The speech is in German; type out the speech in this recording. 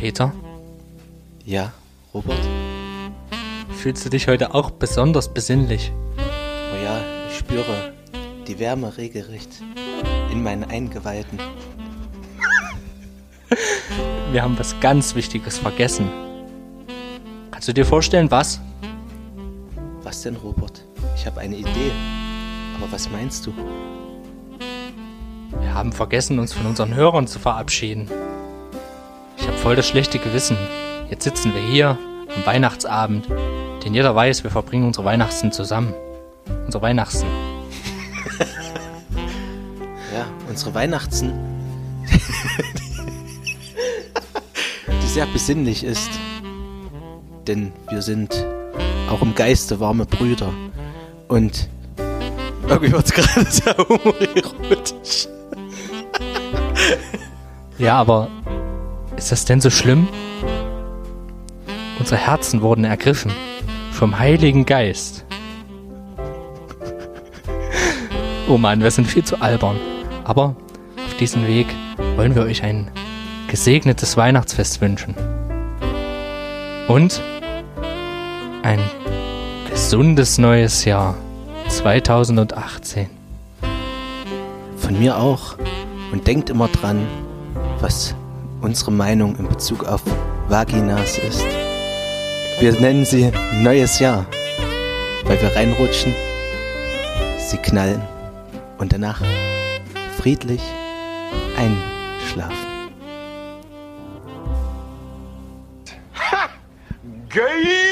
Peter, Ja, Robert? fühlst du dich heute auch besonders besinnlich? Oh ja, ich spüre die Wärme regelrecht in meinen Eingeweiden. Wir haben was ganz Wichtiges vergessen. Kannst du dir vorstellen, was? Was denn, Robert? Ich habe eine Idee. Aber was meinst du? Wir haben vergessen, uns von unseren Hörern zu verabschieden. Voll das schlechte Gewissen. Jetzt sitzen wir hier am Weihnachtsabend, denn jeder weiß, wir verbringen unsere Weihnachten zusammen. Unsere Weihnachten. Ja, unsere Weihnachten, die sehr besinnlich ist. Denn wir sind auch im Geiste warme Brüder. Und irgendwie wird es gerade sehr homoerotisch. Ja, aber ist das denn so schlimm? Unsere Herzen wurden ergriffen vom Heiligen Geist. Oh Mann, wir sind viel zu albern. Aber auf diesem Weg wollen wir euch ein gesegnetes Weihnachtsfest wünschen. Und ein gesundes neues Jahr 2018. Von mir auch. Und denkt immer dran, was unsere Meinung in Bezug auf Vaginas ist. Wir nennen sie Neues Jahr, weil wir reinrutschen, sie knallen und danach friedlich einschlafen. Ha! Geil!